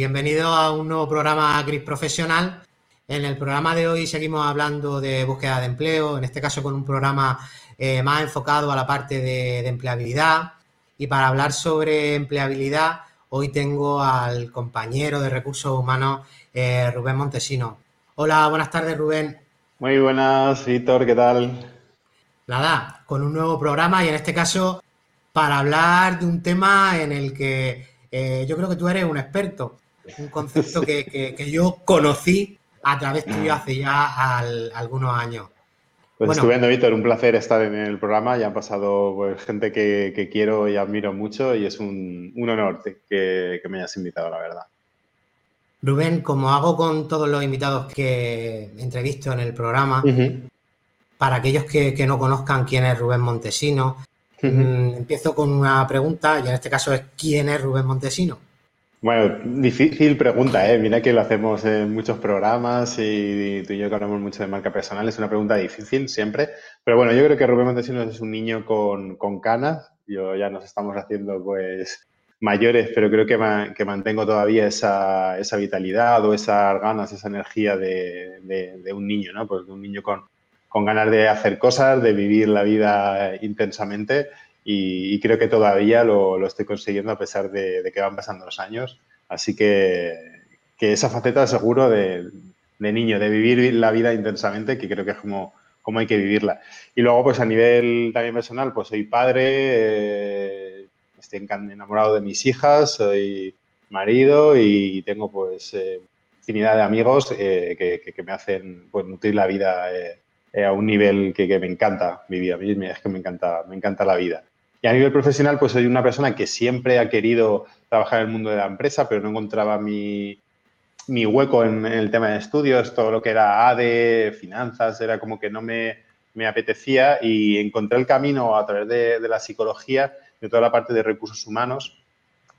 bienvenido a un nuevo programa Gris Profesional. En el programa de hoy seguimos hablando de búsqueda de empleo, en este caso con un programa eh, más enfocado a la parte de, empleabilidad. Y para hablar sobre empleabilidad, hoy tengo al compañero de recursos humanos, eh, Rubén Montesino. Hola, buenas tardes, Rubén. Muy buenas, Víctor, ¿qué tal? Nada, con un nuevo programa y en este caso para hablar de un tema en el que eh, yo creo que tú eres un experto, un concepto que, yo conocí a través tuyo hace ya algunos años. Pues bueno, estupendo, Víctor, un placer estar en el programa. Ya han pasado pues, gente que, quiero y admiro mucho y es un, honor que, me hayas invitado, la verdad. Rubén, como hago con todos los invitados que entrevisto en el programa, para aquellos que, no conozcan quién es Rubén Montesino, mm, empiezo con una pregunta y en este caso es ¿quién es Rubén Montesino? Bueno, difícil pregunta, ¿eh? Mira que lo hacemos en muchos programas y tú y yo que hablamos mucho de marca personal, es una pregunta difícil siempre. Pero bueno, yo creo que Rubén Montesinos es un niño con, con canas. Yo ya nos estamos haciendo pues mayores, pero creo que, que mantengo todavía esa, esa, vitalidad o esas ganas, esa energía de, de, un niño, ¿no? Pues de un niño con, con ganas de hacer cosas, de vivir la vida intensamente y, creo que todavía lo, estoy consiguiendo a pesar de, que van pasando los años. Así que, esa faceta seguro de, niño, de vivir la vida intensamente, que creo que es como, como hay que vivirla. Y luego, pues a nivel también personal, pues soy padre, eh, estoy enamorado de mis hijas, soy marido y tengo pues eh, infinidad de amigos eh, que, me hacen pues, nutrir la vida a un nivel que, me encanta vivir. A mí es que me encanta, me encanta la vida. Y a nivel profesional, pues soy una persona que siempre ha querido trabajar en el mundo de la empresa, pero no encontraba mi, hueco en, el tema de estudios, todo lo que era ADE, finanzas, era como que no me, apetecía y encontré el camino a través de, la psicología, de toda la parte de recursos humanos.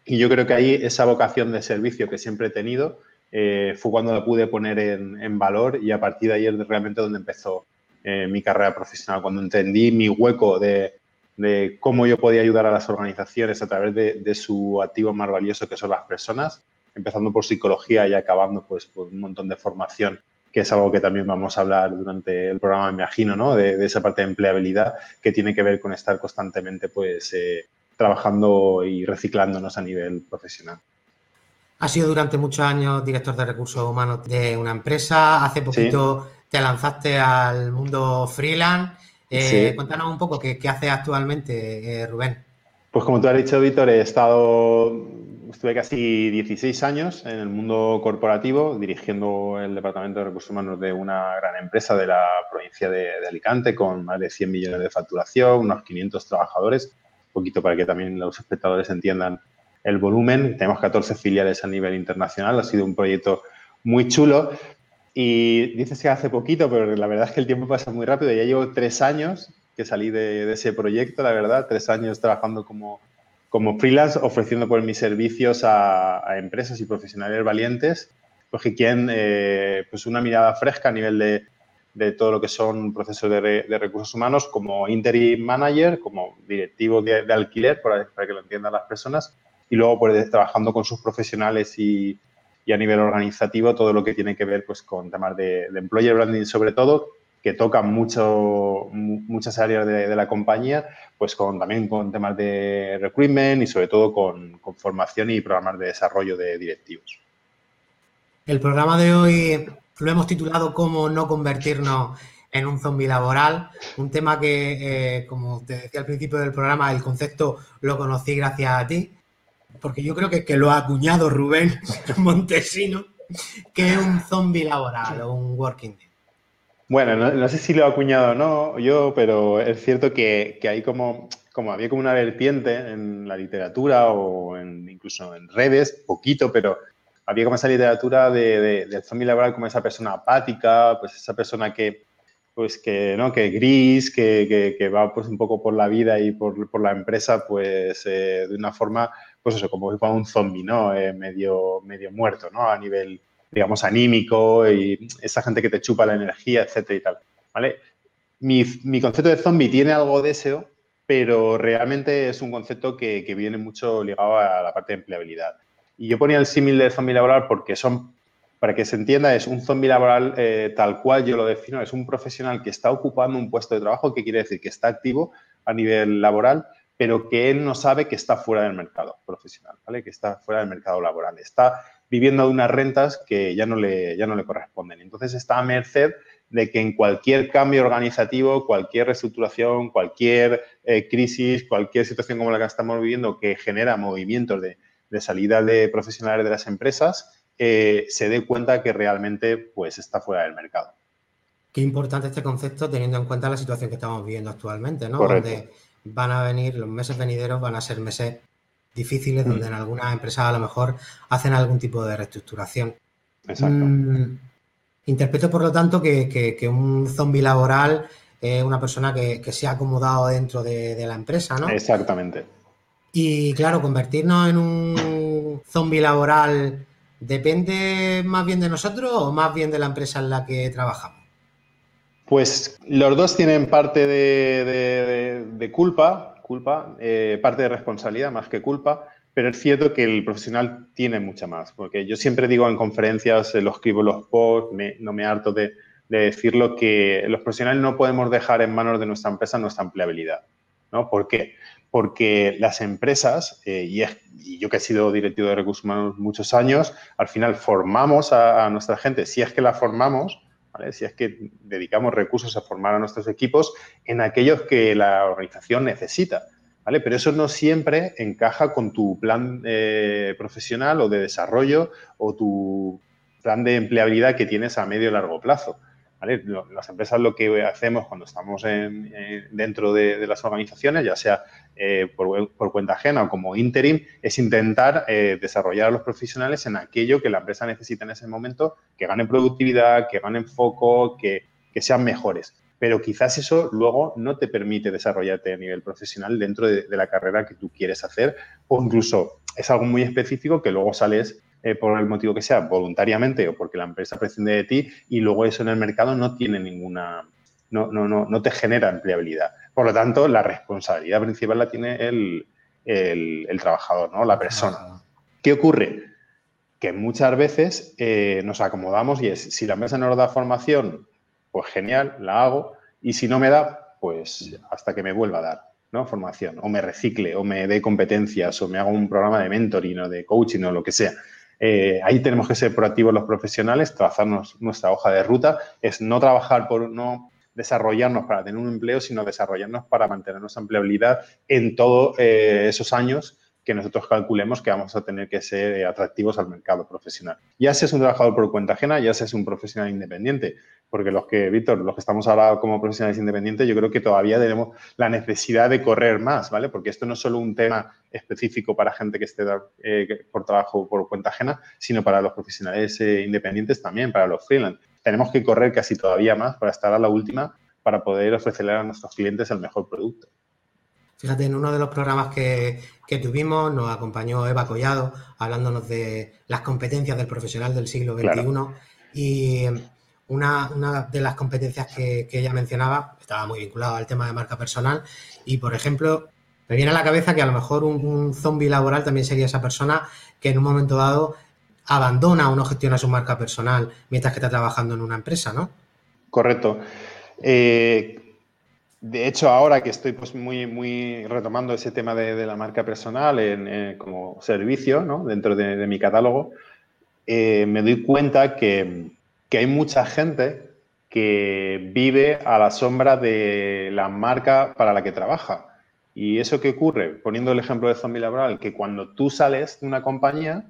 Y yo creo que ahí esa vocación de servicio que siempre he tenido eh, fue cuando la pude poner en, valor y a partir de ahí es realmente donde empezó eh, mi carrera profesional, cuando entendí mi hueco de, de cómo yo podía ayudar a las organizaciones a través de, su activo más valioso que son las personas, empezando por psicología y acabando pues por un montón de formación, que es algo que también vamos a hablar durante el programa, me imagino, ¿no? De, esa parte de empleabilidad que tiene que ver con estar constantemente pues eh, trabajando y reciclándonos a nivel profesional. Ha sido durante muchos años director de recursos humanos de una empresa. Hace poquito te lanzaste al mundo freelance. Eh, cuéntanos un poco qué, hace actualmente, eh, Rubén. Pues como tú has dicho, Víctor, he estado, estuve casi 16 años en el mundo corporativo dirigiendo el Departamento de Recursos Humanos de una gran empresa de la provincia de, Alicante con más de 100 millones de facturación, unos 500 trabajadores, un poquito para que también los espectadores entiendan el volumen. Tenemos 14 filiales a nivel internacional, ha sido un proyecto muy chulo y dices que hace poquito, pero la verdad es que el tiempo pasa muy rápido. Ya llevo tres años que salí de, ese proyecto, la verdad, tres años trabajando como, como freelance, ofreciendo por mis servicios a, empresas y profesionales valientes, pues que quieren eh, pues una mirada fresca a nivel de, de todo lo que son procesos de, de, recursos humanos, como interim manager, como directivo de, alquiler, para, para, que lo entiendan las personas, y luego pues, trabajando con sus profesionales y, y a nivel organizativo todo lo que tiene que ver pues, con temas de, employer branding sobre todo, que tocan mucho, muchas áreas de, la compañía, pues con, también con temas de recruitment y sobre todo con, formación y programas de desarrollo de directivos. El programa de hoy lo hemos titulado Cómo no convertirnos en un zombie laboral, un tema que, eh, como te decía al principio del programa, el concepto lo conocí gracias a ti porque yo creo que, que lo ha acuñado Rubén Montesino, que es un zombie laboral o un working day. Bueno, no, sé si lo ha acuñado o no yo, pero es cierto que, que hay como, como había como una vertiente en la literatura o incluso en redes, poquito, pero había como esa literatura de, del zombie laboral como esa persona apática, pues esa persona que, pues que, ¿no? que gris, que, que, va pues un poco por la vida y por, por la empresa, pues eh, de una forma pues eso, como si un zombie, ¿no? Eh, medio, medio muerto, ¿no? A nivel, digamos, anímico y esa gente que te chupa la energía, etcétera y tal, ¿vale? Mi, concepto de zombie tiene algo de eso, pero realmente es un concepto que, viene mucho ligado a la parte de empleabilidad. Y yo ponía el símil de zombie laboral porque son, para que se entienda, es un zombie laboral eh, tal cual yo lo defino, es un profesional que está ocupando un puesto de trabajo, que quiere decir que está activo a nivel laboral, pero que él no sabe que está fuera del mercado profesional, ¿vale? Que está fuera del mercado laboral. Está viviendo de unas rentas que ya no le, ya no le corresponden. Entonces está a merced de que en cualquier cambio organizativo, cualquier reestructuración, cualquier eh, crisis, cualquier situación como la que estamos viviendo que genera movimientos de, salida de profesionales de las empresas, eh, se dé cuenta que realmente pues, está fuera del mercado. Qué importante este concepto teniendo en cuenta la situación que estamos viviendo actualmente, ¿no? Donde van a venir, los meses venideros van a ser meses difíciles, donde mm. en algunas empresas a lo mejor hacen algún tipo de reestructuración. Exacto. Mm, interpreto, por lo tanto, que, un zombie laboral es una persona que, se ha acomodado dentro de, la empresa, ¿no? Exactamente. Y claro, convertirnos en un zombie laboral depende más bien de nosotros o más bien de la empresa en la que trabajamos. Pues los dos tienen parte de culpa, culpa, eh, parte de responsabilidad más que culpa, pero es cierto que el profesional tiene mucha más, porque yo siempre digo en conferencias, lo escribo los posts, no me harto de, decirlo, que los profesionales no podemos dejar en manos de nuestra empresa nuestra empleabilidad. ¿no? ¿Por qué? Porque las empresas, eh, y, yo que he sido directivo de recursos humanos muchos años, al final formamos a nuestra gente, si es que la formamos, si es que dedicamos recursos a formar a nuestros equipos en aquellos que la organización necesita, ¿vale? Pero eso no siempre encaja con tu plan eh, profesional o de desarrollo o tu plan de empleabilidad que tienes a medio y largo plazo. Las empresas lo que hacemos cuando estamos dentro de, las organizaciones, ya sea eh, por, cuenta ajena o como interim, es intentar eh, desarrollar a los profesionales en aquello que la empresa necesita en ese momento, que ganen productividad, que ganen foco, que, sean mejores. Pero quizás eso luego no te permite desarrollarte a nivel profesional dentro de, de la carrera que tú quieres hacer o incluso es algo muy específico que luego sales eh, por el motivo que sea, voluntariamente o porque la empresa prescinde de ti y luego eso en el mercado no tiene ninguna, no, no, no, no te genera empleabilidad. Por lo tanto, la responsabilidad principal la tiene el, el, trabajador, ¿no? La persona. ¿Qué ocurre? Que muchas veces eh, nos acomodamos y es, si la empresa no nos da formación, pues genial, la hago, y si no me da, pues hasta que me vuelva a dar. ¿no? formación, o me recicle, o me dé competencias, o me haga un programa de mentoring o de coaching o lo que sea. Eh, ahí tenemos que ser proactivos los profesionales, trazarnos nuestra hoja de ruta, es no trabajar por no desarrollarnos para tener un empleo, sino desarrollarnos para mantener nuestra empleabilidad en todos eh, esos años que nosotros calculemos que vamos a tener que ser eh, atractivos al mercado profesional. Ya seas un trabajador por cuenta ajena, ya seas un profesional independiente, porque los que, Víctor, los que estamos ahora como profesionales independientes, yo creo que todavía tenemos la necesidad de correr más, ¿vale? Porque esto no es solo un tema específico para gente que esté eh, por trabajo por cuenta ajena, sino para los profesionales eh, independientes también, para los freelance. Tenemos que correr casi todavía más para estar a la última, para poder ofrecerle a nuestros clientes el mejor producto. Fíjate, en uno de los programas que, que, tuvimos nos acompañó Eva Collado hablándonos de las competencias del profesional del siglo XXI y una, de las competencias que, ella mencionaba estaba muy vinculada al tema de marca personal y, por ejemplo, me viene a la cabeza que a lo mejor un, un zombie laboral también sería esa persona que en un momento dado abandona o no gestiona su marca personal mientras que está trabajando en una empresa, ¿no? Correcto. Eh, de hecho, ahora que estoy pues, muy, muy retomando ese tema de, la marca personal en, como servicio ¿no? dentro de, mi catálogo, eh, me doy cuenta que, que hay mucha gente que vive a la sombra de la marca para la que trabaja. ¿Y eso qué ocurre? Poniendo el ejemplo de zombie laboral, que cuando tú sales de una compañía,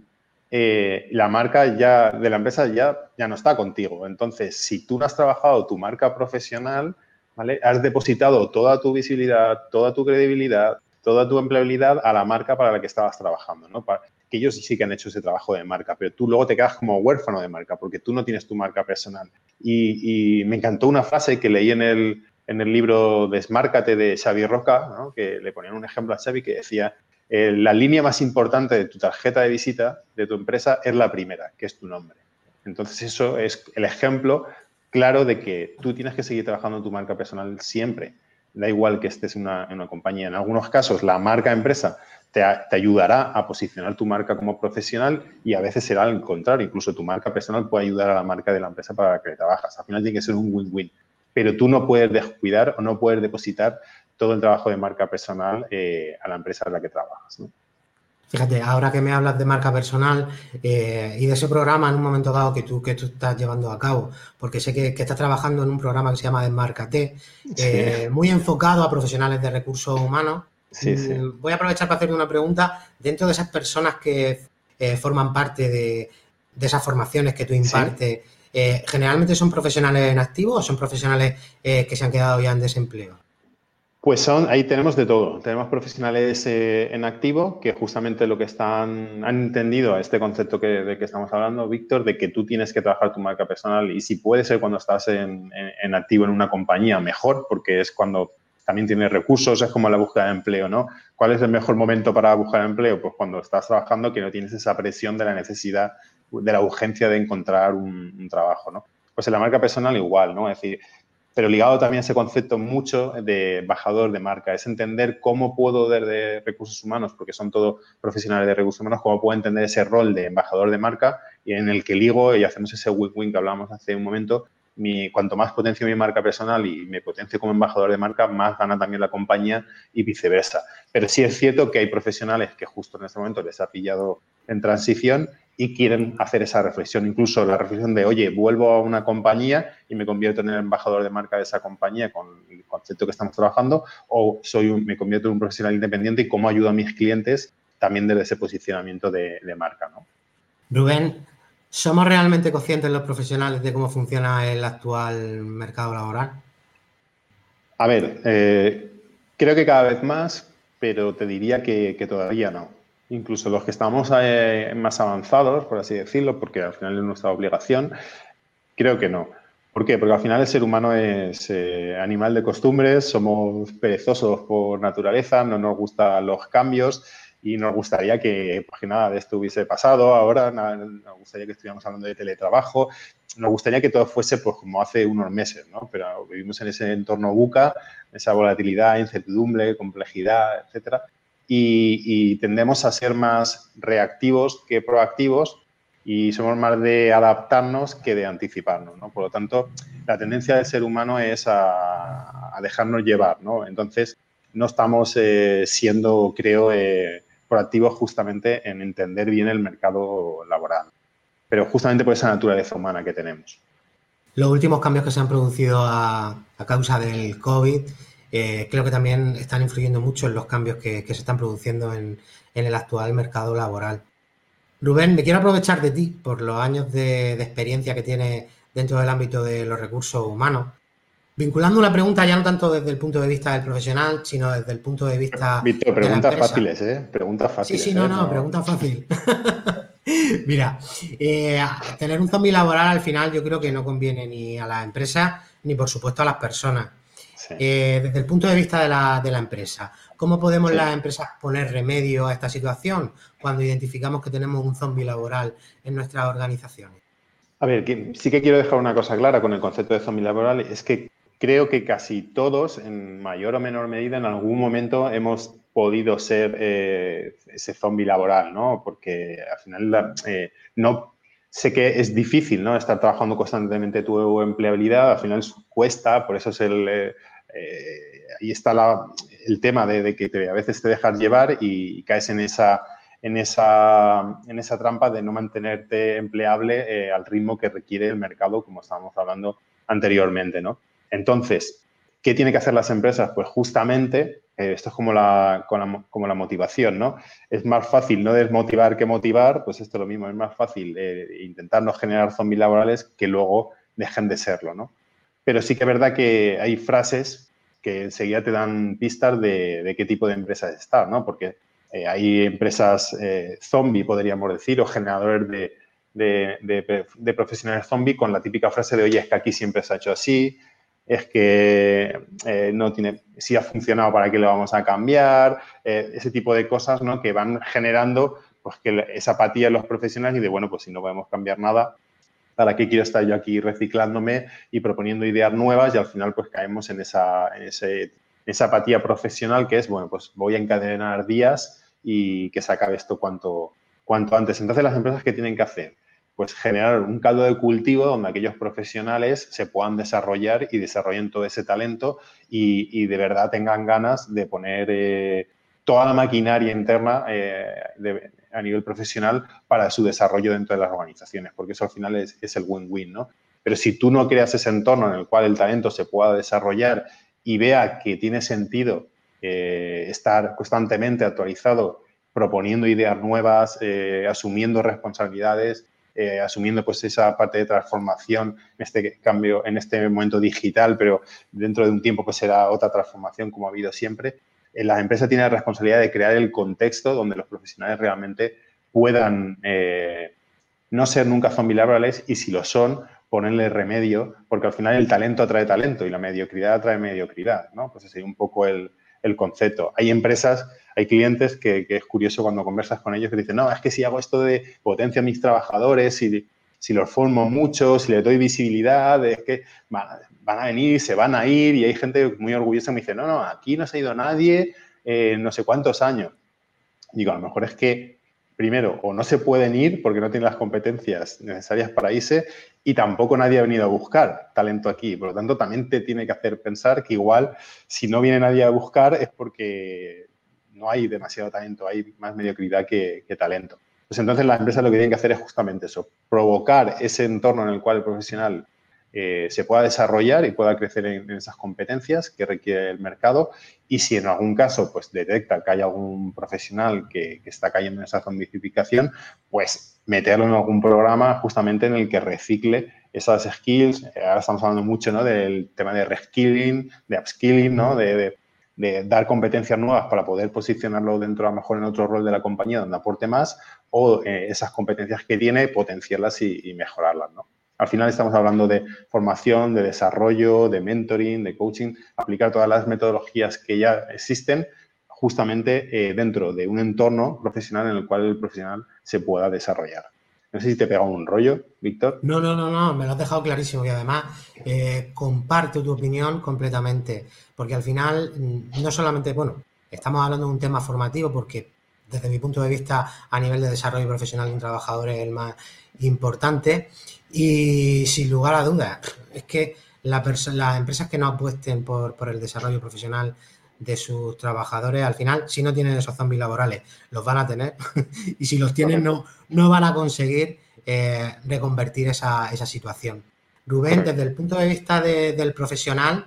eh, la marca ya de la empresa ya, ya no está contigo. Entonces, si tú no has trabajado tu marca profesional, Has depositado toda tu visibilidad, toda tu credibilidad, toda tu empleabilidad a la marca para la que estabas trabajando, ¿no? que ellos sí que han hecho ese trabajo de marca, pero tú luego te quedas como huérfano de marca porque tú no tienes tu marca personal. Y, me encantó una frase que leí en el, en el libro Desmárcate de Xavi Roca, que le ponían un ejemplo a Xavi que decía, eh, la línea más importante de tu tarjeta de visita de tu empresa es la primera, que es tu nombre. Entonces eso es el ejemplo claro de que tú tienes que seguir trabajando tu marca personal siempre. Da igual que estés en una, en una compañía. En algunos casos la marca empresa te, ayudará a posicionar tu marca como profesional y a veces será al contrario, incluso tu marca personal puede ayudar a la marca de la empresa para la que trabajas. Al final tiene que ser un win-win, pero tú no puedes descuidar o no puedes depositar todo el trabajo de marca personal eh, a la empresa en la que trabajas. Fíjate, ahora que me hablas de marca personal eh, y de ese programa en un momento dado que tú, que tú estás llevando a cabo, porque sé que, estás trabajando en un programa que se llama Desmárcate, eh, muy enfocado a profesionales de recursos humanos. Mm, voy a aprovechar para hacerte una pregunta. Dentro de esas personas que eh, forman parte de, esas formaciones que tú impartes, ¿generalmente son profesionales en activo o son profesionales que se han quedado ya en desempleo? Pues son, ahí tenemos de todo. Tenemos profesionales eh, en activo que justamente lo que están, han entendido este concepto que, de que estamos hablando, Víctor, de que tú tienes que trabajar tu marca personal y si puede ser cuando estás en, activo en una compañía, mejor, porque es cuando también tienes recursos, es como la búsqueda de empleo, ¿no? ¿Cuál es el mejor momento para buscar empleo? Pues cuando estás trabajando que no tienes esa presión de la necesidad, de la urgencia de encontrar un, un trabajo, ¿no? Pues en la marca personal igual, ¿no? Es decir, pero ligado también a ese concepto mucho de embajador de marca, es entender cómo puedo de recursos humanos, porque son todos profesionales de recursos humanos, cómo puedo entender ese rol de embajador de marca y en el que ligo y hacemos ese win-win que hablábamos hace un momento, mi, cuanto más potencio mi marca personal y me potencio como embajador de marca, más gana también la compañía y viceversa. Pero sí es cierto que hay profesionales que justo en este momento les ha pillado en transición y quieren hacer esa reflexión, incluso la reflexión de, oye, vuelvo a una compañía y me convierto en el embajador de marca de esa compañía con el concepto que estamos trabajando, o soy me convierto en un profesional independiente y cómo ayudo a mis clientes también desde ese posicionamiento de, marca. ¿no? Rubén, ¿somos realmente conscientes los profesionales de cómo funciona el actual mercado laboral? A ver, eh, creo que cada vez más, pero te diría que todavía no incluso los que estamos eh, más avanzados, por así decirlo, porque al final es nuestra obligación, creo que no. ¿Por qué? Porque al final el ser humano es eh, animal de costumbres, somos perezosos por naturaleza, no nos gustan los cambios y nos gustaría que, pues, nada de esto hubiese pasado ahora, nos gustaría que estuviéramos hablando de teletrabajo, nos gustaría que todo fuese pues, como hace unos meses, ¿no? Pero vivimos en ese entorno buca, esa volatilidad, incertidumbre, complejidad, etcétera y, tendemos a ser más reactivos que proactivos y somos más de adaptarnos que de anticiparnos, ¿no? Por lo tanto, la tendencia del ser humano es a, dejarnos llevar, ¿no? Entonces, no estamos eh, siendo, creo, eh, proactivos justamente en entender bien el mercado laboral, pero justamente por esa naturaleza humana que tenemos. Los últimos cambios que se han producido a causa del COVID eh, creo que también están influyendo mucho en los cambios que, se están produciendo en, el actual mercado laboral. Rubén, me quiero aprovechar de ti por los años de, experiencia que tienes dentro del ámbito de los recursos humanos. Vinculando la pregunta ya no tanto desde el punto de vista del profesional, sino desde el punto de vista. Víctor, preguntas fáciles, ¿eh? Preguntas fáciles. Sí, sí, no, ¿eh? no, pregunta fácil. Mira, eh, tener un zombie laboral al final yo creo que no conviene ni a la empresa ni por supuesto a las personas. Eh, desde el punto de vista de la, empresa, ¿cómo podemos las empresas poner remedio a esta situación cuando identificamos que tenemos un zombie laboral en nuestras organizaciones? A ver, sí que quiero dejar una cosa clara con el concepto de zombie laboral, es que creo que casi todos, en mayor o menor medida, en algún momento hemos podido ser eh, ese zombie laboral, ¿no? Porque al final eh, no sé que es difícil, ¿no? Estar trabajando constantemente tu empleabilidad, al final cuesta, por eso es el, eh, ahí está el tema de, que a veces te dejas llevar y, caes en esa, trampa de no mantenerte empleable eh, al ritmo que requiere el mercado, como estábamos hablando anteriormente. ¿no? Entonces, ¿qué tienen que hacer las empresas? Pues justamente, eh, esto es como la, como la motivación, ¿no? Es más fácil no desmotivar que motivar, pues esto es lo mismo, es más fácil intentar no generar zombies laborales que luego dejen de serlo, ¿no? Pero sí que es verdad que hay frases que enseguida te dan pistas de, qué tipo de empresa está, ¿no? Porque eh, hay empresas eh, zombie, podríamos decir, o generadores de, profesionales zombie con la típica frase de, oye, es que aquí siempre se ha hecho así, es que eh, no tiene, si ha funcionado, ¿para qué lo vamos a cambiar? ese tipo de cosas, ¿no? Que van generando pues, que esa apatía en los profesionales y de, bueno, pues si no podemos cambiar nada, ¿para qué quiero estar yo aquí reciclándome y proponiendo ideas nuevas? Y al final pues caemos en esa, esa apatía profesional que es, bueno, pues voy a encadenar días y que se acabe esto cuanto, cuanto antes. Entonces, las empresas que tienen que hacer, pues generar un caldo de cultivo donde aquellos profesionales se puedan desarrollar y desarrollen todo ese talento y, de verdad tengan ganas de poner eh, toda la maquinaria interna eh, a nivel profesional para su desarrollo dentro de las organizaciones, porque eso al final es, es el win-win, ¿no? Pero si tú no creas ese entorno en el cual el talento se pueda desarrollar y vea que tiene sentido eh, estar constantemente actualizado, proponiendo ideas nuevas, eh, asumiendo responsabilidades, eh, asumiendo pues esa parte de transformación este cambio, en este momento digital, pero dentro de un tiempo pues será otra transformación como ha habido siempre. Las empresas tienen la responsabilidad de crear el contexto donde los profesionales realmente puedan no ser nunca laborales y si lo son, ponerle remedio, porque al final el talento atrae talento y la mediocridad atrae mediocridad, ¿no? Pues ese es un poco el, concepto. Hay empresas, hay clientes que, es curioso cuando conversas con ellos que dicen, no, es que si hago esto de potencia a mis trabajadores, si, si los formo mucho, si les doy visibilidad, es que van, a venir, se van a ir y hay gente muy orgullosa que me dice, no, no, aquí no se ha ido nadie en no sé cuántos años. Digo, a lo mejor es que primero, o no se pueden ir porque no tienen las competencias necesarias para irse y tampoco nadie ha venido a buscar talento aquí. Por lo tanto, también te tiene que hacer pensar que igual si no viene nadie a buscar es porque no hay demasiado talento, hay más mediocridad que, talento. Pues entonces las empresas lo que tienen que hacer es justamente eso, provocar ese entorno en el cual el profesional eh, se pueda desarrollar y pueda crecer en, esas competencias que requiere el mercado y si en algún caso pues detecta que hay algún profesional que, está cayendo en esa zombificación, pues meterlo en algún programa justamente en el que recicle esas skills. Eh, ahora estamos hablando mucho ¿no? del tema de reskilling, de upskilling, ¿no? de, dar competencias nuevas para poder posicionarlo dentro, a lo mejor en otro rol de la compañía donde aporte más, o eh, esas competencias que tiene, potenciarlas y, y mejorarlas. ¿no? Al final estamos hablando de formación, de desarrollo, de mentoring, de coaching, aplicar todas las metodologías que ya existen justamente eh, dentro de un entorno profesional en el cual el profesional se pueda desarrollar. No sé si te pega un rollo, Víctor. No, no, no, no, me lo has dejado clarísimo y además eh, comparto tu opinión completamente, porque al final mm, no solamente, bueno, estamos hablando de un tema formativo porque desde mi punto de vista a nivel de desarrollo profesional de un trabajador es el más importante y sin lugar a dudas, es que las empresas que no apuesten por, el desarrollo profesional de sus trabajadores, al final, si no tienen esos zombies laborales, los van a tener. y si los tienen, no, no van a conseguir eh, reconvertir esa, situación. Rubén, desde el punto de vista del profesional,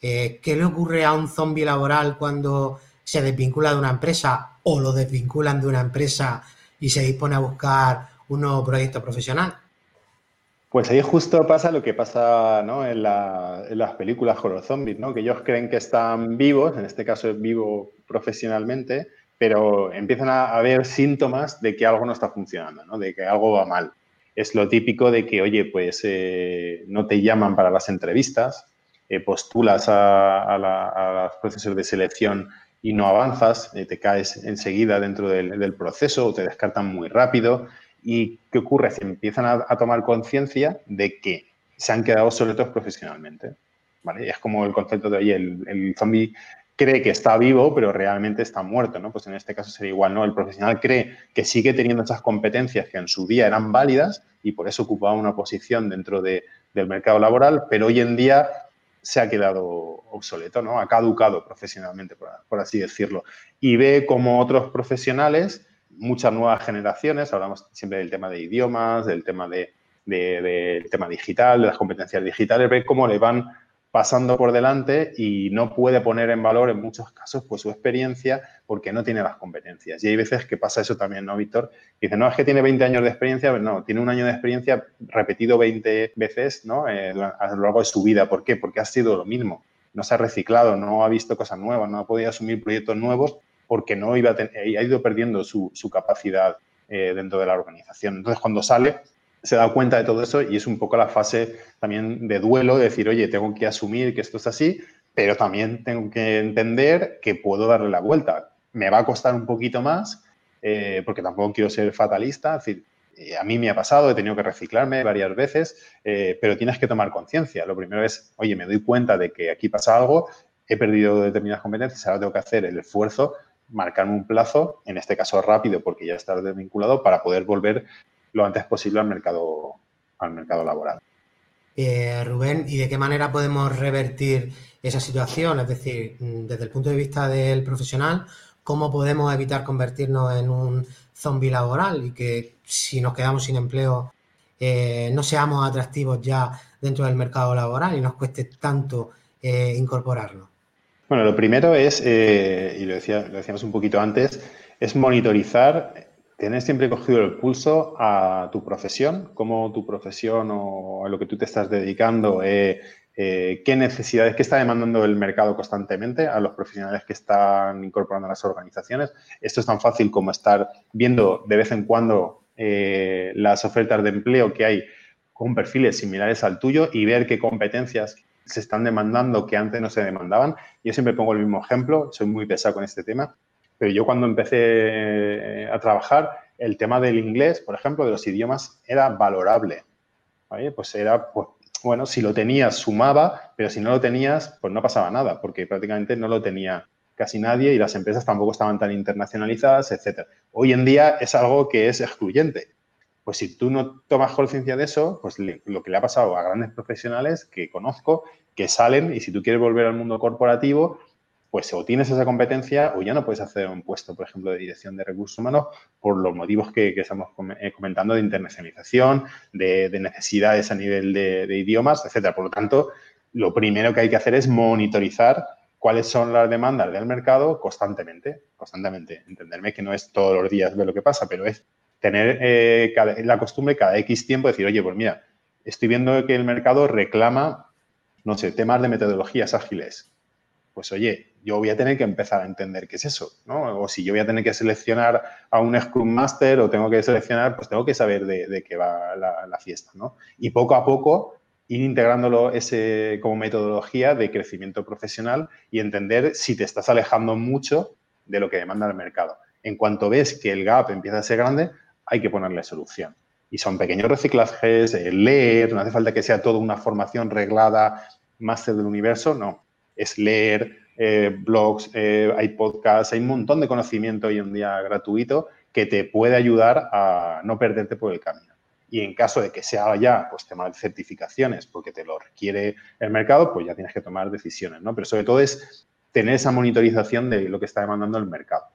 eh, ¿qué le ocurre a un zombie laboral cuando se desvincula de una empresa o lo desvinculan de una empresa y se dispone a buscar un nuevo proyecto profesional? Pues ahí justo pasa lo que pasa en, las películas con los zombies, ¿no? que ellos creen que están vivos, en este caso es vivo profesionalmente, pero empiezan a, ver síntomas de que algo no está funcionando, ¿no? de que algo va mal. Es lo típico de que, oye, pues eh, no te llaman para las entrevistas, eh, postulas a, los procesos de selección y no avanzas, eh, te caes enseguida dentro del, proceso o te descartan muy rápido ¿Y qué ocurre? Se empiezan a, tomar conciencia de que se han quedado obsoletos profesionalmente. ¿vale? Es como el concepto de, oye, el, el zombie cree que está vivo, pero realmente está muerto, ¿no? Pues en este caso sería igual, ¿no? El profesional cree que sigue teniendo esas competencias que en su día eran válidas y por eso ocupaba una posición dentro del mercado laboral, pero hoy en día se ha quedado obsoleto, ¿no? Ha caducado profesionalmente, por, así decirlo. Y ve como otros profesionales muchas nuevas generaciones, hablamos siempre del tema de idiomas, del tema de, del tema digital, de las competencias digitales, ve cómo le van pasando por delante y no puede poner en valor en muchos casos pues su experiencia porque no tiene las competencias. Y hay veces que pasa eso también, ¿no, Víctor? Dice, no, es que tiene 20 años de experiencia, pero no, tiene un año de experiencia repetido 20 veces, ¿no? Eh, a lo largo de su vida. ¿Por qué? Porque ha sido lo mismo. No se ha reciclado, no ha visto cosas nuevas, no ha podido asumir proyectos nuevos porque no iba a eh, ha ido perdiendo su, capacidad eh, dentro de la organización. Entonces, cuando sale, se da cuenta de todo eso y es un poco la fase también de duelo, de decir, oye, tengo que asumir que esto es así, pero también tengo que entender que puedo darle la vuelta. Me va a costar un poquito más, eh, porque tampoco quiero ser fatalista, es decir, a mí me ha pasado, he tenido que reciclarme varias veces, pero tienes que tomar conciencia. Lo primero es, oye, me doy cuenta de que aquí pasa algo, he perdido determinadas competencias, ahora tengo que hacer el esfuerzo marcarme un plazo, en este caso rápido porque ya estás desvinculado, para poder volver lo antes posible al mercado, al mercado laboral. Eh, Rubén, ¿y de qué manera podemos revertir esa situación? Es decir, mm, desde el punto de vista del profesional, ¿cómo podemos evitar convertirnos en un zombie laboral y que si nos quedamos sin empleo eh, no seamos atractivos ya dentro del mercado laboral y nos cueste tanto eh, incorporarnos? Bueno, lo primero es, y lo, decía, lo decíamos un poquito antes, es monitorizar tener siempre cogido el pulso a tu profesión, cómo tu profesión o a lo que tú te estás dedicando, eh, eh, qué necesidades, qué está demandando el mercado constantemente a los profesionales que están incorporando a las organizaciones. Esto es tan fácil como estar viendo de vez en cuando eh, las ofertas de empleo que hay con perfiles similares al tuyo y ver qué competencias se están demandando que antes no se demandaban. Yo siempre pongo el mismo ejemplo, soy muy pesado con este tema. Pero yo cuando empecé eh, a trabajar, el tema del inglés, por ejemplo, de los idiomas, era valorable. Pues era, pues, bueno, si lo tenías, sumaba, pero si no lo tenías, pues no pasaba nada, porque prácticamente no lo tenía casi nadie y las empresas tampoco estaban tan internacionalizadas, etc. Hoy en día es algo que es excluyente. Pues si tú no tomas conciencia de eso, pues lo que le ha pasado a grandes profesionales que conozco, que salen y si tú quieres volver al mundo corporativo, pues o tienes esa competencia o ya no puedes hacer un puesto, por ejemplo, de dirección de recursos humanos por los motivos que, estamos eh, comentando de internacionalización, de, necesidades a nivel de, idiomas, etcétera. Por lo tanto, lo primero que hay que hacer es monitorizar cuáles son las demandas del mercado constantemente, constantemente. Entenderme que no es todos los días ver lo que pasa, pero es tener eh, la costumbre cada X tiempo decir, oye, pues mira, estoy viendo que el mercado reclama, no sé, temas de metodologías ágiles. Pues oye, yo voy a tener que empezar a entender qué es eso, ¿no? O si yo voy a tener que seleccionar a un Scrum Master o tengo que seleccionar, pues tengo que saber de, qué va la, fiesta, ¿no? Y poco a poco ir integrándolo ese como metodología de crecimiento profesional y entender si te estás alejando mucho de lo que demanda el mercado. En cuanto ves que el gap empieza a ser grande, hay que ponerle solución. Y son pequeños reciclajes, leer, no hace falta que sea toda una formación reglada, máster del universo, no. Es leer, eh, blogs, eh, hay podcasts, hay un montón de conocimiento hoy en día gratuito que te puede ayudar a no perderte por el camino. Y en caso de que sea ya pues, tema de certificaciones, porque te lo requiere el mercado, pues ya tienes que tomar decisiones, ¿no? Pero sobre todo es tener esa monitorización de lo que está demandando el mercado.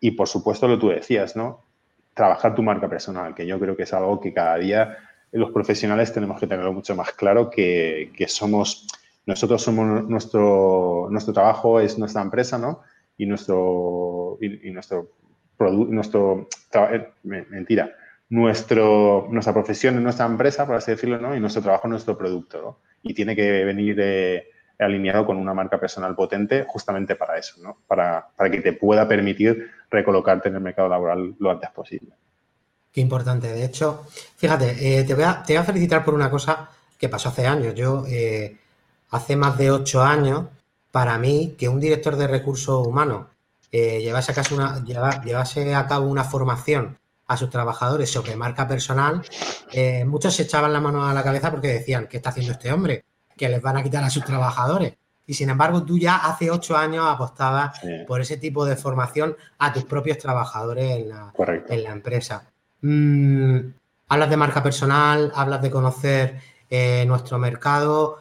Y por supuesto, lo tú decías, ¿no? Trabajar tu marca personal, que yo creo que es algo que cada día los profesionales tenemos que tenerlo mucho más claro, que somos nosotros somos nuestro, nuestro trabajo es nuestra empresa, ¿no? Y nuestro, y, nuestro nuestro, eh, mentira, nuestro, nuestra profesión es nuestra empresa, por así decirlo, ¿no? Y nuestro trabajo es nuestro producto, ¿no? Y tiene que venir eh, alineado con una marca personal potente justamente para eso, ¿no? Para, para que te pueda permitir recolocarte en el mercado laboral lo antes posible. Qué importante. De hecho, fíjate, eh, te, voy a, te, voy a, felicitar por una cosa que pasó hace años. Yo hace más de ocho años, para mí, que un director de recursos humanos eh, llevase, a una, llevase a cabo una formación a sus trabajadores sobre marca personal, eh, muchos se echaban la mano a la cabeza porque decían, ¿qué está haciendo este hombre? Que les van a quitar a sus trabajadores. Y sin embargo, tú ya hace ocho años apostabas por ese tipo de formación a tus propios trabajadores en la, en la empresa. Mm, hablas de marca personal, hablas de conocer eh, nuestro mercado.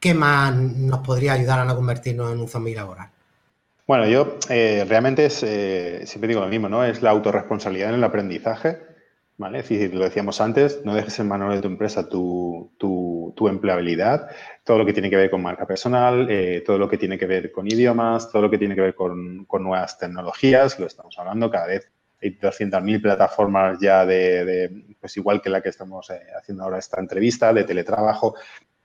¿Qué más nos podría ayudar a no convertirnos en un zombie laboral? Bueno, yo eh, realmente es, eh, siempre digo lo mismo, ¿no? Es la autorresponsabilidad en el aprendizaje, ¿vale? Es decir, lo decíamos antes, no dejes en manos de tu empresa tu, empleabilidad, todo lo que tiene que ver con marca personal, eh, todo lo que tiene que ver con idiomas, todo lo que tiene que ver con, nuevas tecnologías, lo estamos hablando cada vez. Hay 200.000 plataformas ya de, pues igual que la que estamos haciendo ahora esta entrevista, de teletrabajo,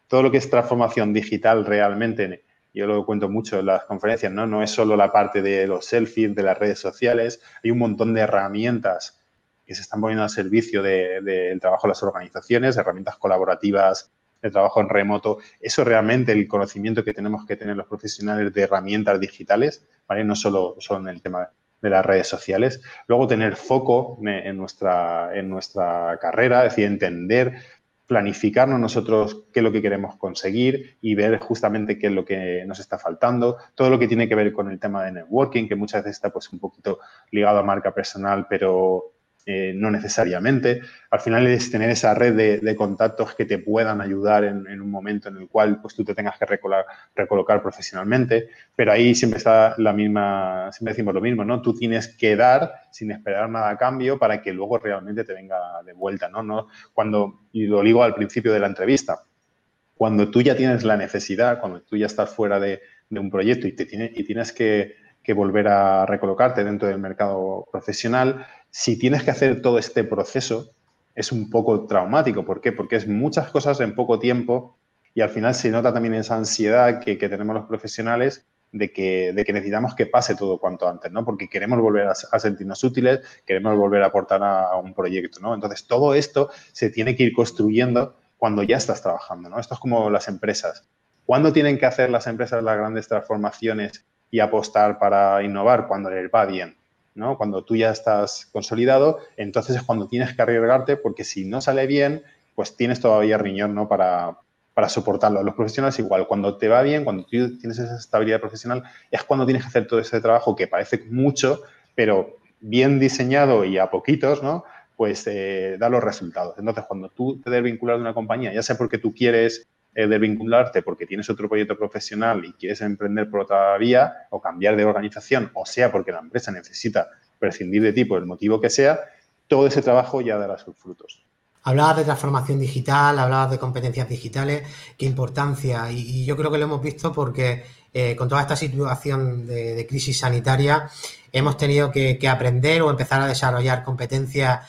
todo lo que es transformación digital realmente, yo lo cuento mucho en las conferencias, ¿no? No es solo la parte de los selfies, de las redes sociales, hay un montón de herramientas que se están poniendo al servicio del trabajo de las organizaciones, herramientas colaborativas, de trabajo en remoto. Eso realmente el conocimiento que tenemos que tener los profesionales de herramientas digitales, ¿vale? No solo son el tema de las redes sociales. Luego tener foco en nuestra, en nuestra carrera, es decir, entender planificarnos nosotros qué es lo que queremos conseguir y ver justamente qué es lo que nos está faltando. Todo lo que tiene que ver con el tema de networking, que muchas veces está pues un poquito ligado a marca personal, pero eh, no necesariamente. Al final es tener esa red de, contactos que te puedan ayudar en, un momento en el cual pues, tú te tengas que recolocar, profesionalmente, pero ahí siempre está la misma, siempre decimos lo mismo, ¿no? Tú tienes que dar sin esperar nada a cambio para que luego realmente te venga de vuelta, ¿no? no cuando, y lo digo al principio de la entrevista, cuando tú ya tienes la necesidad, cuando tú ya estás fuera de, un proyecto y, te y tienes que, que volver a recolocarte dentro del mercado profesional, si tienes que hacer todo este proceso, es un poco traumático. ¿Por qué? Porque es muchas cosas en poco tiempo y al final se nota también esa ansiedad que, tenemos los profesionales de que, necesitamos que pase todo cuanto antes, ¿no? Porque queremos volver a, sentirnos útiles, queremos volver a aportar a, un proyecto, ¿no? Entonces, todo esto se tiene que ir construyendo cuando ya estás trabajando, ¿no? Esto es como las empresas. ¿Cuándo tienen que hacer las empresas las grandes transformaciones y apostar para innovar? Cuando les va bien. Cuando tú ya estás consolidado, entonces es cuando tienes que arriesgarte porque si no sale bien, pues tienes todavía riñón, ¿no? Para, para soportarlo. Los profesionales igual, cuando te va bien, cuando tú tienes esa estabilidad profesional, es cuando tienes que hacer todo ese trabajo que parece mucho, pero bien diseñado y a poquitos, ¿no? Pues eh, da los resultados. Entonces, cuando tú te debes vincular de una compañía, ya sea porque tú quieres eh, de vincularte porque tienes otro proyecto profesional y quieres emprender por otra vía o cambiar de organización, o sea porque la empresa necesita prescindir de ti por el motivo que sea, todo ese trabajo ya dará sus frutos. Hablabas de transformación digital, hablabas de competencias digitales, qué importancia, y, yo creo que lo hemos visto porque eh, con toda esta situación de, crisis sanitaria hemos tenido que aprender o empezar a desarrollar competencias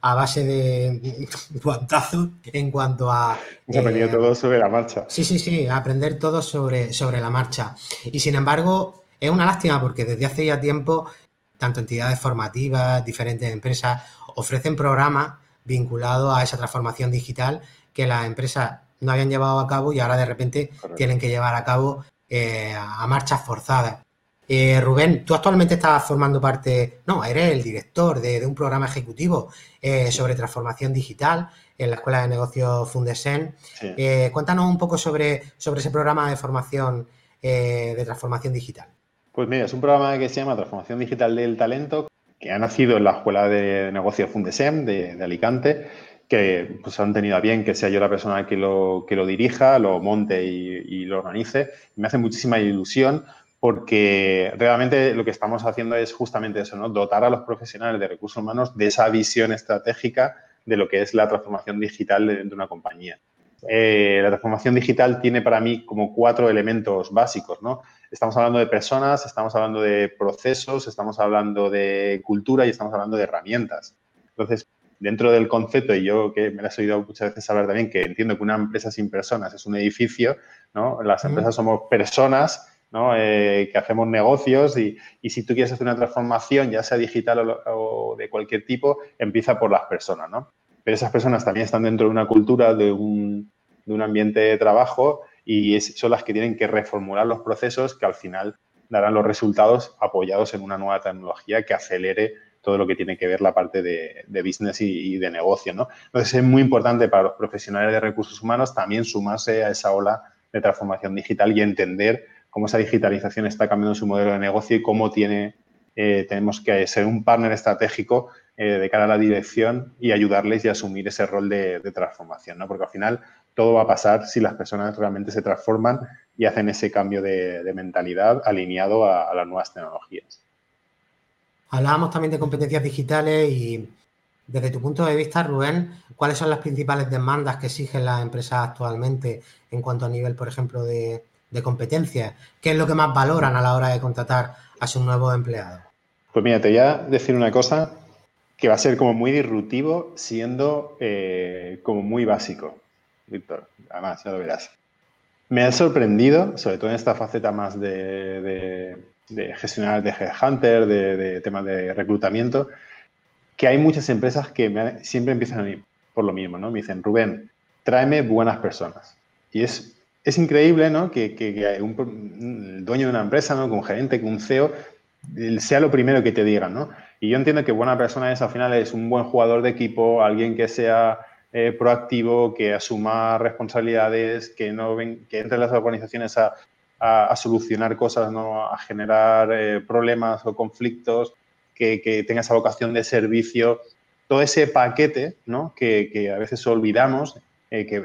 a base de guantazos en cuanto a... Aprendido eh, todo sobre la marcha. Sí, sí, sí, aprender todo sobre, sobre la marcha. Y sin embargo, es una lástima porque desde hace ya tiempo, tanto entidades formativas, diferentes empresas, ofrecen programas vinculados a esa transformación digital que las empresas no habían llevado a cabo y ahora de repente tienen que llevar a cabo eh, a marchas forzadas. Eh, Rubén, tú actualmente estás formando parte, no, eres el director de, un programa ejecutivo eh, sobre transformación digital en la Escuela de Negocios Fundesen. Eh, cuéntanos un poco sobre, sobre ese programa de formación de transformación digital. Pues mira, es un programa que se llama Transformación Digital del Talento, que ha nacido en la Escuela de Negocios Fundesem de, Alicante, que pues han tenido a bien que sea yo la persona que lo, que lo dirija, lo monte y, y lo organice. Me hace muchísima ilusión porque realmente lo que estamos haciendo es justamente eso, ¿no? Dotar a los profesionales de recursos humanos de esa visión estratégica de lo que es la transformación digital de, una compañía. Eh, la transformación digital tiene para mí como cuatro elementos básicos, ¿no? Estamos hablando de personas, estamos hablando de procesos, estamos hablando de cultura y estamos hablando de herramientas. Entonces, dentro del concepto, y yo que me lo has oído muchas veces hablar también, que entiendo que una empresa sin personas es un edificio, ¿no? Las empresas somos personas eh, que hacemos negocios y, si tú quieres hacer una transformación, ya sea digital o, de cualquier tipo, empieza por las personas, ¿no? Pero esas personas también están dentro de una cultura, de un, ambiente de trabajo y son las que tienen que reformular los procesos que al final darán los resultados apoyados en una nueva tecnología que acelere todo lo que tiene que ver la parte de, business y, y, de negocio, ¿no? Entonces es muy importante para los profesionales de recursos humanos también sumarse a esa ola de transformación digital y entender cómo esa digitalización está cambiando su modelo de negocio y cómo tiene, eh, tenemos que ser un partner estratégico eh, de cara a la dirección y ayudarles y asumir ese rol de, transformación, ¿no? Porque al final todo va a pasar si las personas realmente se transforman y hacen ese cambio de, mentalidad alineado a, las nuevas tecnologías. Hablábamos también de competencias digitales y desde tu punto de vista, Rubén, ¿cuáles son las principales demandas que exigen las empresas actualmente en cuanto a nivel, por ejemplo, de, de competencias? ¿Qué es lo que más valoran a la hora de contratar a sus nuevos empleados? Pues mira, te voy a decir una cosa que va a ser como muy disruptivo, siendo eh, como muy básico, Víctor. Además, ya lo verás. Me ha sorprendido, sobre todo en esta faceta más de, gestionar de headhunter, de, de temas de reclutamiento, que hay muchas empresas que siempre empiezan a mí por lo mismo, ¿no? Me dicen, Rubén, tráeme buenas personas. Y es es increíble ¿no? que, un, el dueño de una empresa, ¿no? que un gerente, que un CEO, sea lo primero que te digan. ¿no? Y yo entiendo que buena persona es al final es un buen jugador de equipo, alguien que sea eh, proactivo, que asuma responsabilidades, que no que entre las organizaciones a, solucionar cosas, ¿no? a generar eh, problemas o conflictos, que, tenga esa vocación de servicio, todo ese paquete ¿no? que, a veces olvidamos, eh, que,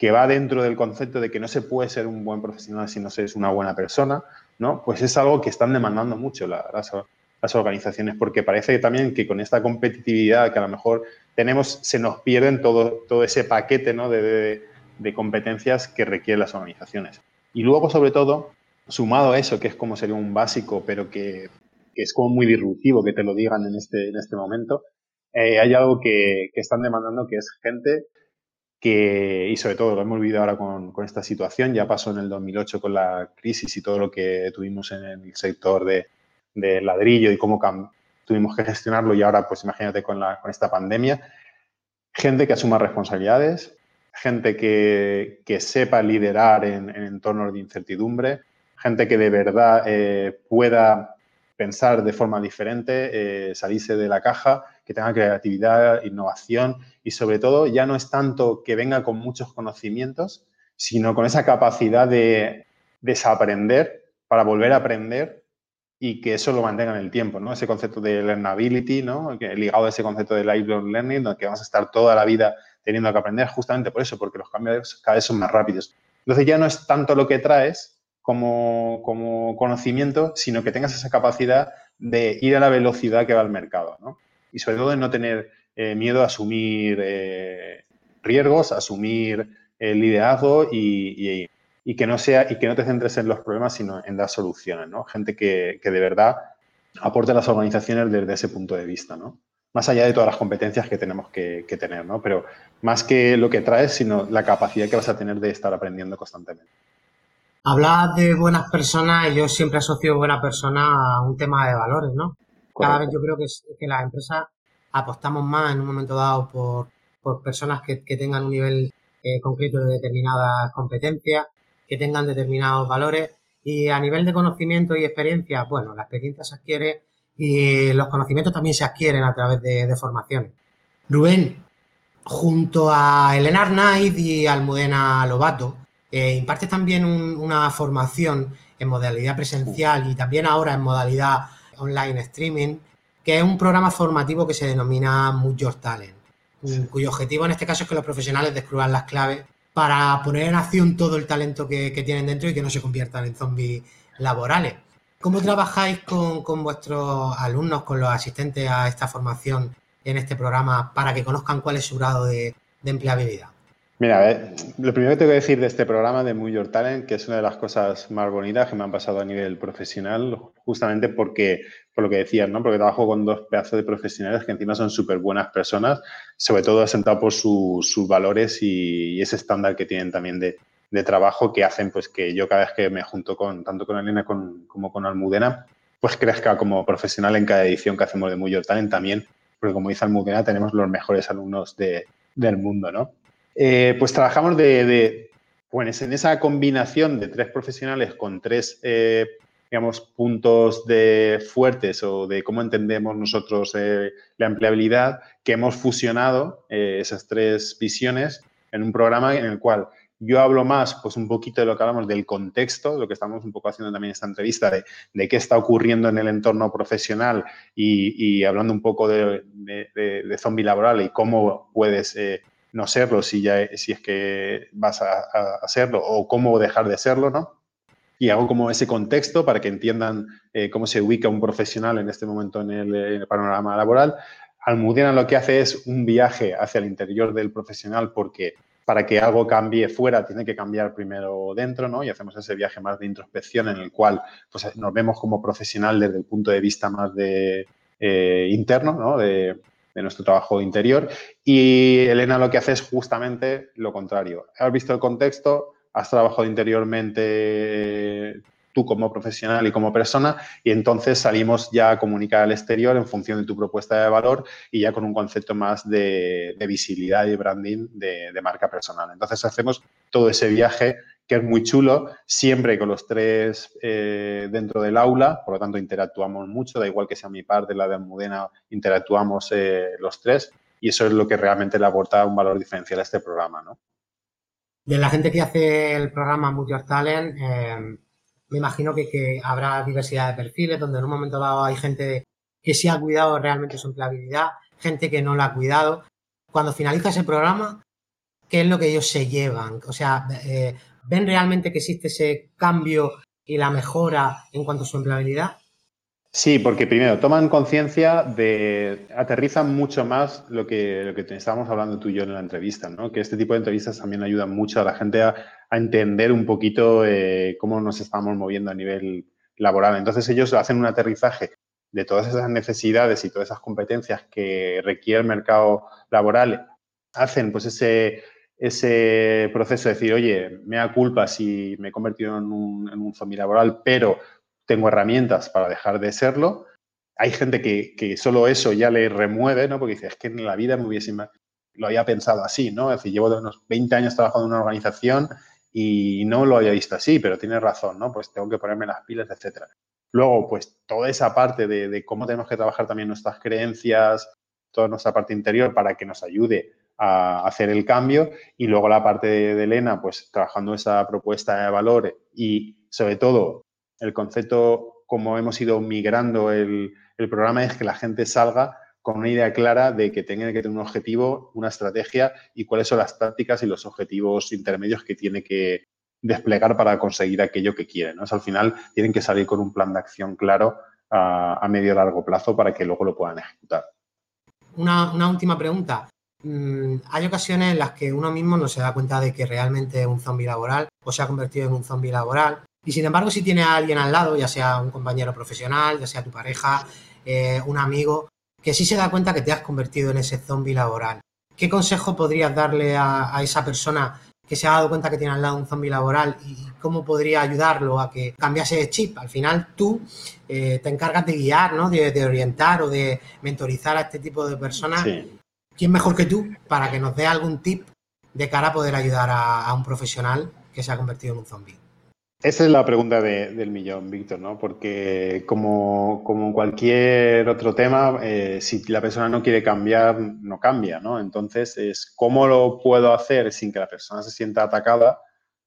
que va dentro del concepto de que no se puede ser un buen profesional si no se es una buena persona, ¿no? pues es algo que están demandando mucho las, organizaciones, porque parece también que con esta competitividad que a lo mejor tenemos, se nos pierden todo, todo ese paquete ¿no? de, de, competencias que requieren las organizaciones. Y luego, sobre todo, sumado a eso, que es como sería un básico, pero que, que es como muy disruptivo que te lo digan en este, en este momento, eh, hay algo que, que, están demandando que es gente que, y sobre todo lo hemos vivido ahora con, con, esta situación, ya pasó en el 2008 con la crisis y todo lo que tuvimos en el sector de, de ladrillo y cómo tuvimos que gestionarlo y ahora pues imagínate con, la, con esta pandemia. Gente que asuma responsabilidades, gente que, que sepa liderar en, en, entornos de incertidumbre, gente que de verdad eh, pueda pensar de forma diferente, eh, salirse de la caja, que tenga creatividad, innovación y sobre todo ya no es tanto que venga con muchos conocimientos, sino con esa capacidad de desaprender para volver a aprender y que eso lo mantenga en el tiempo, ¿no? Ese concepto de learnability, ¿no? Ligado a ese concepto de lifelong learning, donde vamos a estar toda la vida teniendo que aprender justamente por eso, porque los cambios cada vez son más rápidos. Entonces ya no es tanto lo que traes como, como conocimiento, sino que tengas esa capacidad de ir a la velocidad que va el mercado, ¿no? Y sobre todo de no tener eh, miedo a asumir eh, riesgos, asumir el liderazgo y, y que no sea y que no te centres en los problemas, sino en dar soluciones, ¿no? Gente que, de verdad aporte a las organizaciones desde ese punto de vista, ¿no? Más allá de todas las competencias que tenemos que, tener, ¿no? Pero más que lo que traes, sino la capacidad que vas a tener de estar aprendiendo constantemente. Hablas de buenas personas y yo siempre asocio buena persona a un tema de valores, ¿no? Cada vez yo creo que, que las empresas apostamos más en un momento dado por, personas que, tengan un nivel eh, concreto de determinadas competencias que tengan determinados valores y a nivel de conocimiento y experiencia, bueno, la experiencia se adquiere y los conocimientos también se adquieren a través de, de formaciones. Rubén, junto a Elena Arnaiz y Almudena Lobato, eh, impartes también una formación en modalidad presencial y también ahora en modalidad online streaming, que es un programa formativo que se denomina Mood Your Talent, cuyo objetivo en este caso es que los profesionales descubran las claves para poner en acción todo el talento que, tienen dentro y que no se conviertan en zombies laborales. ¿Cómo trabajáis con, vuestros alumnos, con los asistentes a esta formación en este programa para que conozcan cuál es su grado de, de empleabilidad? Mira, lo primero que tengo que decir de este programa de Muy Your Talent, que es una de las cosas más bonitas que me han pasado a nivel profesional, justamente porque, por lo que decías, ¿no? Porque trabajo con dos pedazos de profesionales que encima son súper buenas personas, sobre todo asentados por sus valores y, ese estándar que tienen también de, trabajo que hacen pues que yo cada vez que me junto con, tanto con Elena como con Almudena, pues crezca como profesional en cada edición que hacemos de Muy Your Talent también, porque como dice Almudena, tenemos los mejores alumnos del mundo, ¿no? Eh, pues trabajamos de, pues en esa combinación de tres profesionales con tres, eh, digamos, puntos de fuertes o de cómo entendemos nosotros eh, la empleabilidad, que hemos fusionado esas tres visiones en un programa en el cual yo hablo más, pues un poquito de lo que hablamos del contexto, lo que estamos un poco haciendo también en esta entrevista, de, qué está ocurriendo en el entorno profesional y, hablando un poco de, de, zombie laboral y cómo puedes no serlo si, ya, si es que vas a, hacerlo o cómo dejar de serlo, ¿no? Y hago como ese contexto para que entiendan eh, cómo se ubica un profesional en este momento en el, panorama laboral. Almudena lo que hace es un viaje hacia el interior del profesional porque para que algo cambie fuera tiene que cambiar primero dentro, ¿no? Y hacemos ese viaje más de introspección en el cual pues, nos vemos como profesional desde el punto de vista más de eh, interno, ¿no? De, de nuestro trabajo interior. Y Elena lo que hace es justamente lo contrario. Has visto el contexto, has trabajado interiormente tú como profesional y como persona y entonces salimos ya a comunicar al exterior en función de tu propuesta de valor y ya con un concepto más de, visibilidad y branding de, de, marca personal. Entonces hacemos todo ese viaje que es muy chulo, siempre con los tres eh, dentro del aula, por lo tanto interactuamos mucho, da igual que sea mi parte, la de Almudena, interactuamos eh, los tres. y eso es lo que realmente le aporta un valor diferencial a este programa, ¿no? De la gente que hace el programa Multi Talent, eh, me imagino que, habrá diversidad de perfiles, donde en un momento dado hay gente que sí ha cuidado realmente su empleabilidad, gente que no la ha cuidado. Cuando finaliza ese programa, ¿qué es lo que ellos se llevan? O sea, eh, ¿ven realmente que existe ese cambio y la mejora en cuanto a su empleabilidad? Sí, porque primero toman conciencia de, aterrizan mucho más lo que, lo que estábamos hablando tú y yo en la entrevista, ¿no? Que este tipo de entrevistas también ayudan mucho a la gente a, entender un poquito eh, cómo nos estamos moviendo a nivel laboral. Entonces ellos hacen un aterrizaje de todas esas necesidades y todas esas competencias que requiere el mercado laboral, hacen pues ese, ese proceso de decir, oye, me da culpa si me he convertido en un, en un zombie laboral, pero tengo herramientas para dejar de serlo. Hay gente que, solo eso ya le remueve, ¿no? Porque dice, es que en la vida me hubiese, lo había pensado así, ¿no? Es decir, llevo unos 20 años trabajando en una organización y no lo había visto así, pero tiene razón, ¿no? Pues tengo que ponerme las pilas, etcétera. Luego, pues toda esa parte de, cómo tenemos que trabajar también nuestras creencias, toda nuestra parte interior para que nos ayude a hacer el cambio y luego la parte de, Elena, pues trabajando esa propuesta de valor y sobre todo el concepto, como hemos ido migrando el, programa, es que la gente salga con una idea clara de que tenga que tener un objetivo, una estrategia y cuáles son las tácticas y los objetivos intermedios que tiene que desplegar para conseguir aquello que quiere. ¿no? al final tienen que salir con un plan de acción claro a, medio y largo plazo para que luego lo puedan ejecutar. Una, una, última pregunta. Mm, hay ocasiones en las que uno mismo no se da cuenta de que realmente es un zombie laboral o se ha convertido en un zombie laboral y sin embargo, si tiene a alguien al lado, ya sea un compañero profesional, ya sea tu pareja, eh, un amigo, que sí se da cuenta que te has convertido en ese zombie laboral, ¿qué consejo podrías darle a, esa persona que se ha dado cuenta que tiene al lado un zombie laboral y cómo podría ayudarlo a que cambiase de chip? Al final tú eh, te encargas de guiar, ¿no? De, orientar o de mentorizar a este tipo de personas. ¿Quién mejor que tú para que nos dé algún tip de cara a poder ayudar a un profesional que se ha convertido en un zombie? Esa es la pregunta del millón, Víctor, ¿no? Porque como, como cualquier otro tema, eh, si la persona no quiere cambiar, no cambia, ¿no? Entonces, es cómo lo puedo hacer sin que la persona se sienta atacada,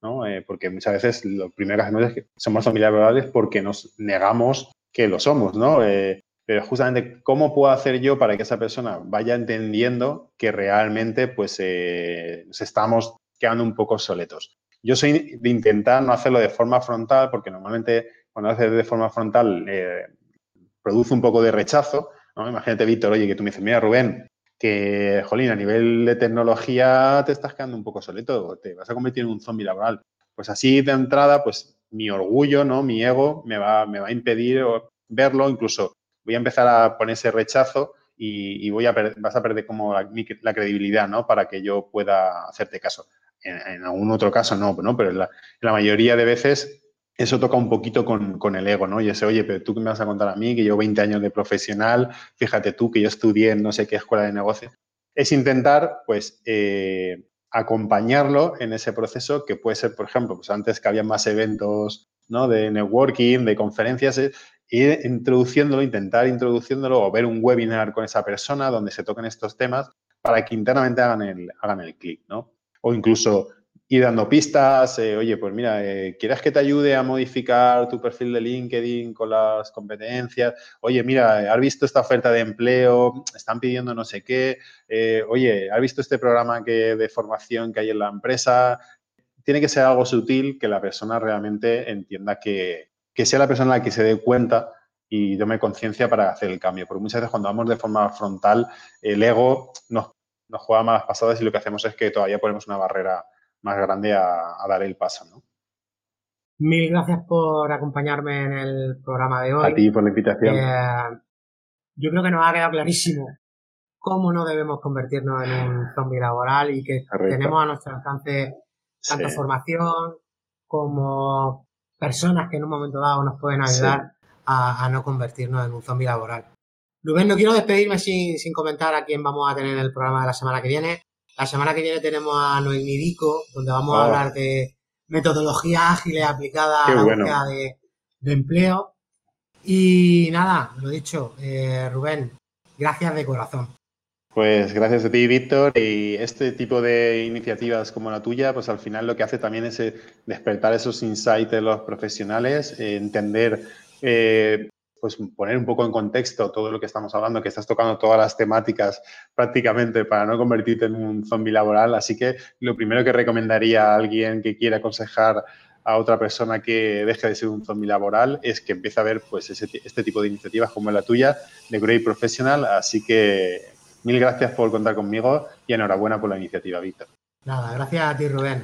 ¿no? Eh, porque muchas veces lo primero que hacemos es que somos familiares porque nos negamos que lo somos, ¿no? Eh, pero justamente, ¿cómo puedo hacer yo para que esa persona vaya entendiendo que realmente, pues, nos estamos quedando un poco soletos? Yo soy de intentar no hacerlo de forma frontal, porque normalmente cuando haces de forma frontal eh, produce un poco de rechazo. Imagínate, Víctor, oye, que tú me dices, mira, Rubén, que, jolín, a nivel de tecnología te estás quedando un poco soleto, te vas a convertir en un zombie laboral. Pues así de entrada, pues mi orgullo, ¿no? Mi ego me va, me va a impedir verlo, incluso voy a empezar a poner ese rechazo y, voy a vas a perder como la, la, credibilidad, ¿no? Para que yo pueda hacerte caso en, algún otro caso no, ¿no? pero en la, mayoría de veces eso toca un poquito con, el ego, ¿no? Y ese, oye, pero tú qué me vas a contar a mí, que llevo 20 años de profesional, fíjate tú que yo estudié en no sé qué escuela de negocio. Es intentar, pues, eh, acompañarlo en ese proceso que puede ser, por ejemplo, pues antes que había más eventos, ¿no? De networking, de conferencias, eh, ir introduciéndolo, intentar introduciéndolo o ver un webinar con esa persona donde se toquen estos temas para que internamente hagan el, hagan el clic, ¿no? o incluso ir dando pistas, eh, oye, pues mira, eh, ¿quieres que te ayude a modificar tu perfil de LinkedIn con las competencias? Oye, mira, ¿has visto esta oferta de empleo? Están pidiendo no sé qué. Eh, oye, ¿has visto este programa que, de formación que hay en la empresa? Tiene que ser algo sutil que la persona realmente entienda que, que sea la persona la que se dé cuenta y tome conciencia para hacer el cambio. Porque muchas veces cuando vamos de forma frontal, el ego nos nos juega malas pasadas y lo que hacemos es que todavía ponemos una barrera más grande a, dar el paso, ¿no? Mil gracias por acompañarme en el programa de hoy. A ti por la invitación. Eh, yo creo que nos ha quedado clarísimo cómo no debemos convertirnos en un zombie laboral y que tenemos a nuestro alcance tanto formación como personas que en un momento dado nos pueden ayudar a, a, no convertirnos en un zombie laboral. Rubén, no quiero despedirme sin, comentar a quién vamos a tener en el programa de la semana que viene. La semana que viene tenemos a Noemi Dico, donde vamos a hablar de metodología ágiles aplicada a la búsqueda de, empleo. Y nada, lo dicho, eh, Rubén, gracias de corazón. Pues gracias a ti, Víctor. Y este tipo de iniciativas como la tuya, pues al final lo que hace también es eh, despertar esos insights de los profesionales, eh, entender, eh, pues poner un poco en contexto todo lo que estamos hablando, que estás tocando todas las temáticas prácticamente para no convertirte en un zombie laboral. Así que lo primero que recomendaría a alguien que quiera aconsejar a otra persona que deje de ser un zombie laboral es que empiece a ver pues este tipo de iniciativas como la tuya de Great Professional. Así que Mil gracias por contar conmigo y enhorabuena por la iniciativa, Víctor. Nada, gracias a ti, Rubén.